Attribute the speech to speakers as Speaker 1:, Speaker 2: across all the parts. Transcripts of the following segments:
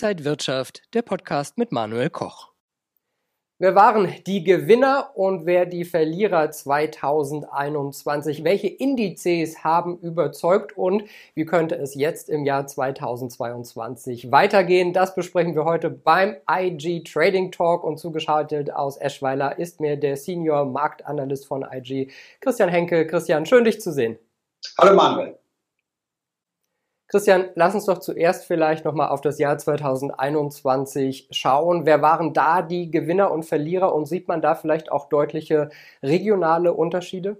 Speaker 1: Inside Wirtschaft, der Podcast mit Manuel Koch.
Speaker 2: Wer waren die Gewinner und wer die Verlierer 2021? Welche Indizes haben überzeugt und wie könnte es jetzt im Jahr 2022 weitergehen? Das besprechen wir heute beim IG Trading Talk und zugeschaltet aus Eschweiler ist mir der Senior Marktanalyst von IG, Christian Henke. Christian, schön dich zu sehen.
Speaker 3: Hallo Manuel.
Speaker 2: Christian, lass uns doch zuerst vielleicht nochmal auf das Jahr 2021 schauen. Wer waren da die Gewinner und Verlierer und sieht man da vielleicht auch deutliche regionale Unterschiede?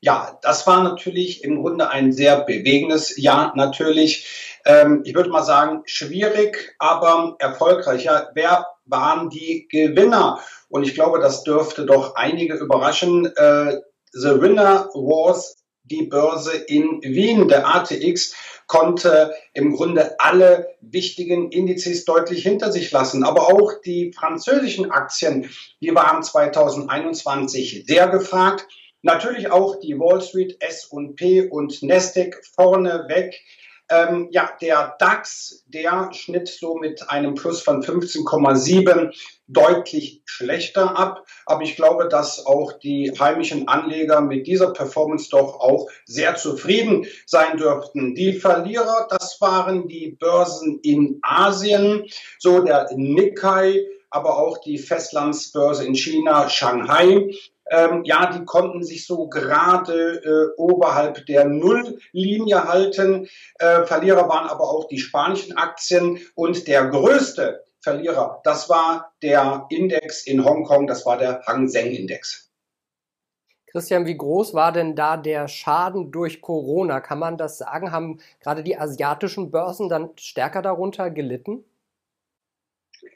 Speaker 3: Ja, das war natürlich im Grunde ein sehr bewegendes Jahr natürlich. Ähm, ich würde mal sagen, schwierig, aber erfolgreicher. Wer waren die Gewinner? Und ich glaube, das dürfte doch einige überraschen. Äh, The Winner was die Börse in Wien. Der ATX konnte im Grunde alle wichtigen Indizes deutlich hinter sich lassen. Aber auch die französischen Aktien, die waren 2021 sehr gefragt. Natürlich auch die Wall Street, S&P und Nasdaq vorneweg. Ähm, ja, der DAX, der schnitt so mit einem Plus von 15,7 deutlich schlechter ab. Aber ich glaube, dass auch die heimischen Anleger mit dieser Performance doch auch sehr zufrieden sein dürften. Die Verlierer, das waren die Börsen in Asien, so der Nikkei, aber auch die Festlandsbörse in China, Shanghai ähm, ja, die konnten sich so gerade äh, oberhalb der Nulllinie halten. Äh, Verlierer waren aber auch die spanischen Aktien und der größte Verlierer, das war der Index in Hongkong, das war der Hang Seng Index.
Speaker 2: Christian, wie groß war denn da der Schaden durch Corona? Kann man das sagen? Haben gerade die asiatischen Börsen dann stärker darunter gelitten?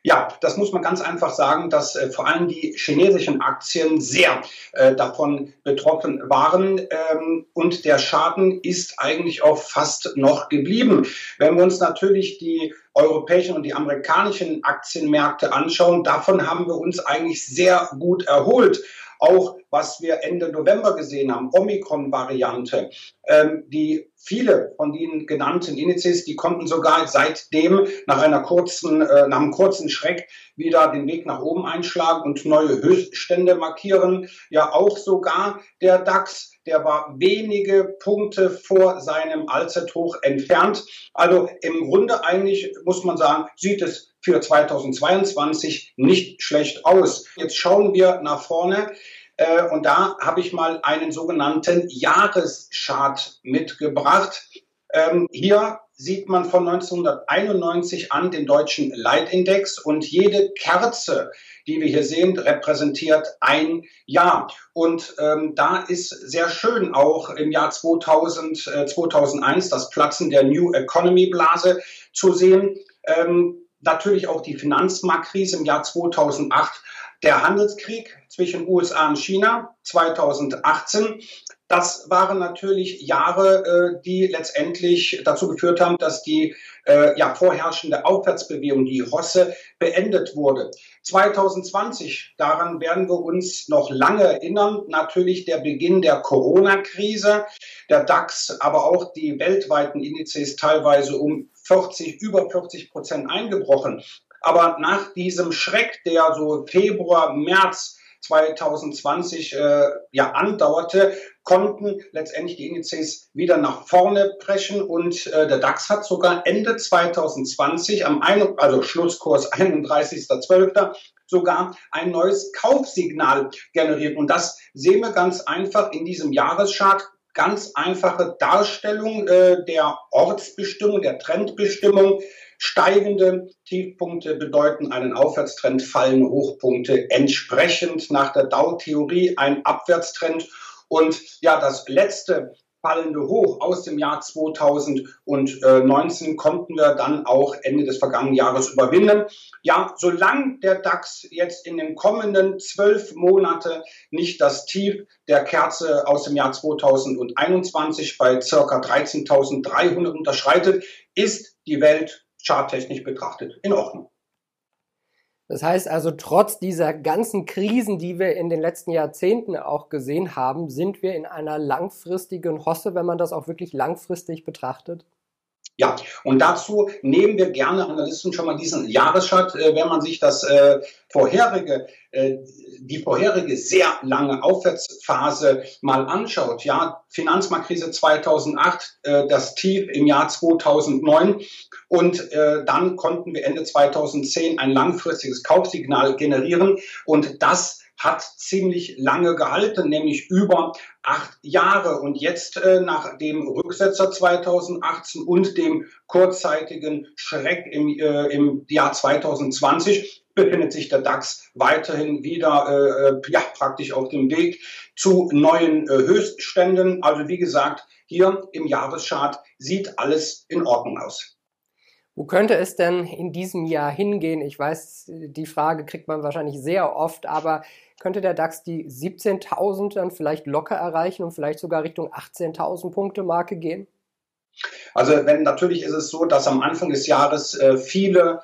Speaker 3: Ja, das muss man ganz einfach sagen, dass äh, vor allem die chinesischen Aktien sehr äh, davon betroffen waren ähm, und der Schaden ist eigentlich auch fast noch geblieben. Wenn wir uns natürlich die europäischen und die amerikanischen Aktienmärkte anschauen, davon haben wir uns eigentlich sehr gut erholt. Auch was wir Ende November gesehen haben, Omikron-Variante, ähm, die viele von den genannten Indizes, die konnten sogar seitdem nach einer kurzen, äh, nach einem kurzen Schreck wieder den Weg nach oben einschlagen und neue Höchststände markieren. Ja, auch sogar der DAX, der war wenige Punkte vor seinem Allzeithoch entfernt. Also im Grunde eigentlich muss man sagen, sieht es für 2022 nicht schlecht aus. Jetzt schauen wir nach vorne. Äh, und da habe ich mal einen sogenannten Jahreschart mitgebracht. Ähm, hier sieht man von 1991 an den deutschen Leitindex und jede Kerze, die wir hier sehen, repräsentiert ein Jahr. Und ähm, da ist sehr schön auch im Jahr 2000, äh, 2001 das Platzen der New Economy Blase zu sehen. Ähm, natürlich auch die Finanzmarktkrise im Jahr 2008, der Handelskrieg zwischen USA und China 2018. Das waren natürlich Jahre, äh, die letztendlich dazu geführt haben, dass die äh, ja, vorherrschende Aufwärtsbewegung, die Rosse, beendet wurde. 2020, daran werden wir uns noch lange erinnern, natürlich der Beginn der Corona-Krise, der DAX, aber auch die weltweiten Indizes teilweise um 40, über 40 Prozent eingebrochen. Aber nach diesem Schreck, der so Februar, März 2020 äh, ja andauerte, konnten letztendlich die Indizes wieder nach vorne brechen und äh, der DAX hat sogar Ende 2020 am ein, also Schlusskurs 31.12. sogar ein neues Kaufsignal generiert und das sehen wir ganz einfach in diesem Jahreschart ganz einfache Darstellung äh, der Ortsbestimmung, der Trendbestimmung. Steigende Tiefpunkte bedeuten einen Aufwärtstrend, fallende Hochpunkte entsprechend nach der Dow-Theorie ein Abwärtstrend. Und ja, das letzte fallende Hoch aus dem Jahr 2019 konnten wir dann auch Ende des vergangenen Jahres überwinden. Ja, solange der DAX jetzt in den kommenden zwölf Monate nicht das Tief der Kerze aus dem Jahr 2021 bei circa 13.300 unterschreitet, ist die Welt charttechnisch betrachtet in Ordnung.
Speaker 2: Das heißt also, trotz dieser ganzen Krisen, die wir in den letzten Jahrzehnten auch gesehen haben, sind wir in einer langfristigen Hosse, wenn man das auch wirklich langfristig betrachtet?
Speaker 3: Ja, und dazu nehmen wir gerne Analysten schon mal diesen Jahreschart, äh, wenn man sich das äh, vorherige, äh, die vorherige sehr lange Aufwärtsphase mal anschaut. Ja, Finanzmarktkrise 2008, äh, das Tief im Jahr 2009 und äh, dann konnten wir Ende 2010 ein langfristiges Kaufsignal generieren und das hat ziemlich lange gehalten, nämlich über acht Jahre. Und jetzt äh, nach dem Rücksetzer 2018 und dem kurzzeitigen Schreck im, äh, im Jahr 2020 befindet sich der DAX weiterhin wieder äh, äh, ja, praktisch auf dem Weg zu neuen äh, Höchstständen. Also wie gesagt, hier im Jahreschart sieht alles in Ordnung aus.
Speaker 2: Wo könnte es denn in diesem Jahr hingehen? Ich weiß, die Frage kriegt man wahrscheinlich sehr oft, aber könnte der DAX die 17.000 dann vielleicht locker erreichen und vielleicht sogar Richtung 18.000 Punkte Marke gehen?
Speaker 3: Also wenn natürlich ist es so, dass am Anfang des Jahres äh, viele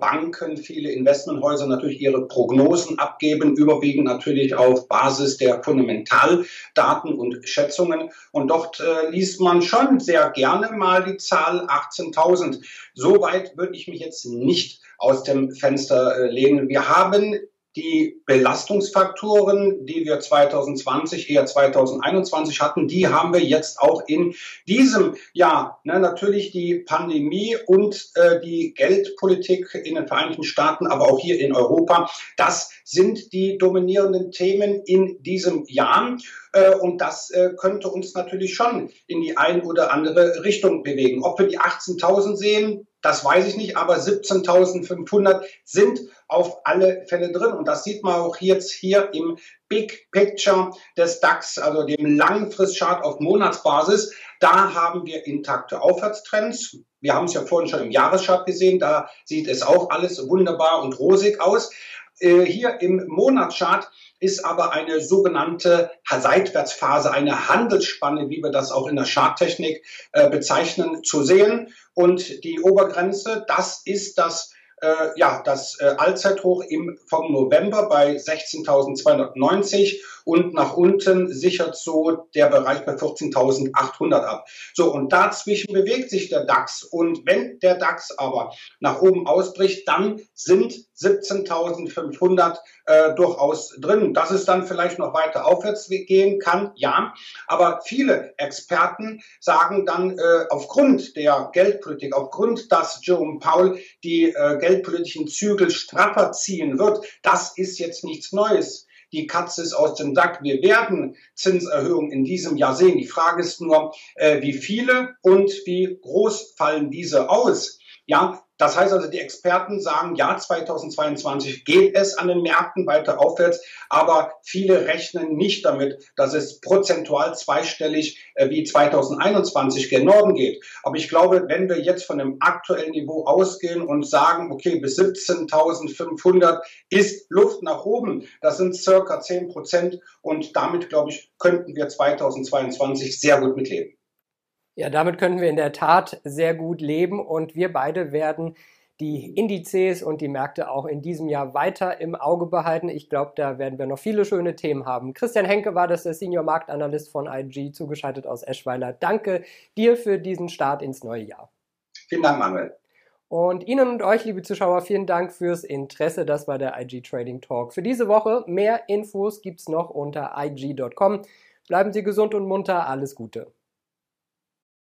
Speaker 3: Banken, viele Investmenthäuser natürlich ihre Prognosen abgeben, überwiegend natürlich auf Basis der Fundamentaldaten und Schätzungen. Und dort äh, liest man schon sehr gerne mal die Zahl 18.000. Soweit würde ich mich jetzt nicht aus dem Fenster äh, lehnen. Wir haben die Belastungsfaktoren, die wir 2020, eher 2021 hatten, die haben wir jetzt auch in diesem Jahr. Ne, natürlich die Pandemie und äh, die Geldpolitik in den Vereinigten Staaten, aber auch hier in Europa. Das sind die dominierenden Themen in diesem Jahr. Äh, und das äh, könnte uns natürlich schon in die ein oder andere Richtung bewegen. Ob wir die 18.000 sehen, das weiß ich nicht, aber 17.500 sind auf alle Fälle drin. Und das sieht man auch jetzt hier im Big Picture des DAX, also dem Langfristchart auf Monatsbasis. Da haben wir intakte Aufwärtstrends. Wir haben es ja vorhin schon im Jahreschart gesehen. Da sieht es auch alles wunderbar und rosig aus. Äh, hier im Monatschart ist aber eine sogenannte Seitwärtsphase, eine Handelsspanne, wie wir das auch in der Charttechnik äh, bezeichnen, zu sehen. Und die Obergrenze, das ist das äh, ja, das äh, Allzeithoch im, vom November bei 16.290 und nach unten sichert so der Bereich bei 14.800 ab. So, und dazwischen bewegt sich der DAX. Und wenn der DAX aber nach oben ausbricht, dann sind 17.500 äh, durchaus drin. Dass es dann vielleicht noch weiter aufwärts gehen kann, ja. Aber viele Experten sagen dann, äh, aufgrund der Geldpolitik, aufgrund, dass Jerome Powell die äh, geldpolitischen Zügel straffer ziehen wird, das ist jetzt nichts Neues die Katze ist aus dem Sack. Wir werden Zinserhöhungen in diesem Jahr sehen. Die Frage ist nur, äh, wie viele und wie groß fallen diese aus? Ja, das heißt also, die Experten sagen, ja, 2022 geht es an den Märkten weiter aufwärts, aber viele rechnen nicht damit, dass es prozentual zweistellig äh, wie 2021 gen Norden geht. Aber ich glaube, wenn wir jetzt von dem aktuellen Niveau ausgehen und sagen, okay, bis 17.500 ist Luft nach oben, das sind circa 10 Prozent und damit, glaube ich, könnten wir 2022 sehr gut mitleben.
Speaker 2: Ja, damit könnten wir in der Tat sehr gut leben und wir beide werden die Indizes und die Märkte auch in diesem Jahr weiter im Auge behalten. Ich glaube, da werden wir noch viele schöne Themen haben. Christian Henke war das, der Senior Marktanalyst von IG, zugeschaltet aus Eschweiler. Danke dir für diesen Start ins neue Jahr.
Speaker 3: Vielen Dank, Manuel.
Speaker 2: Und Ihnen und euch, liebe Zuschauer, vielen Dank fürs Interesse. Das war der IG Trading Talk für diese Woche. Mehr Infos gibt's noch unter IG.com. Bleiben Sie gesund und munter. Alles Gute.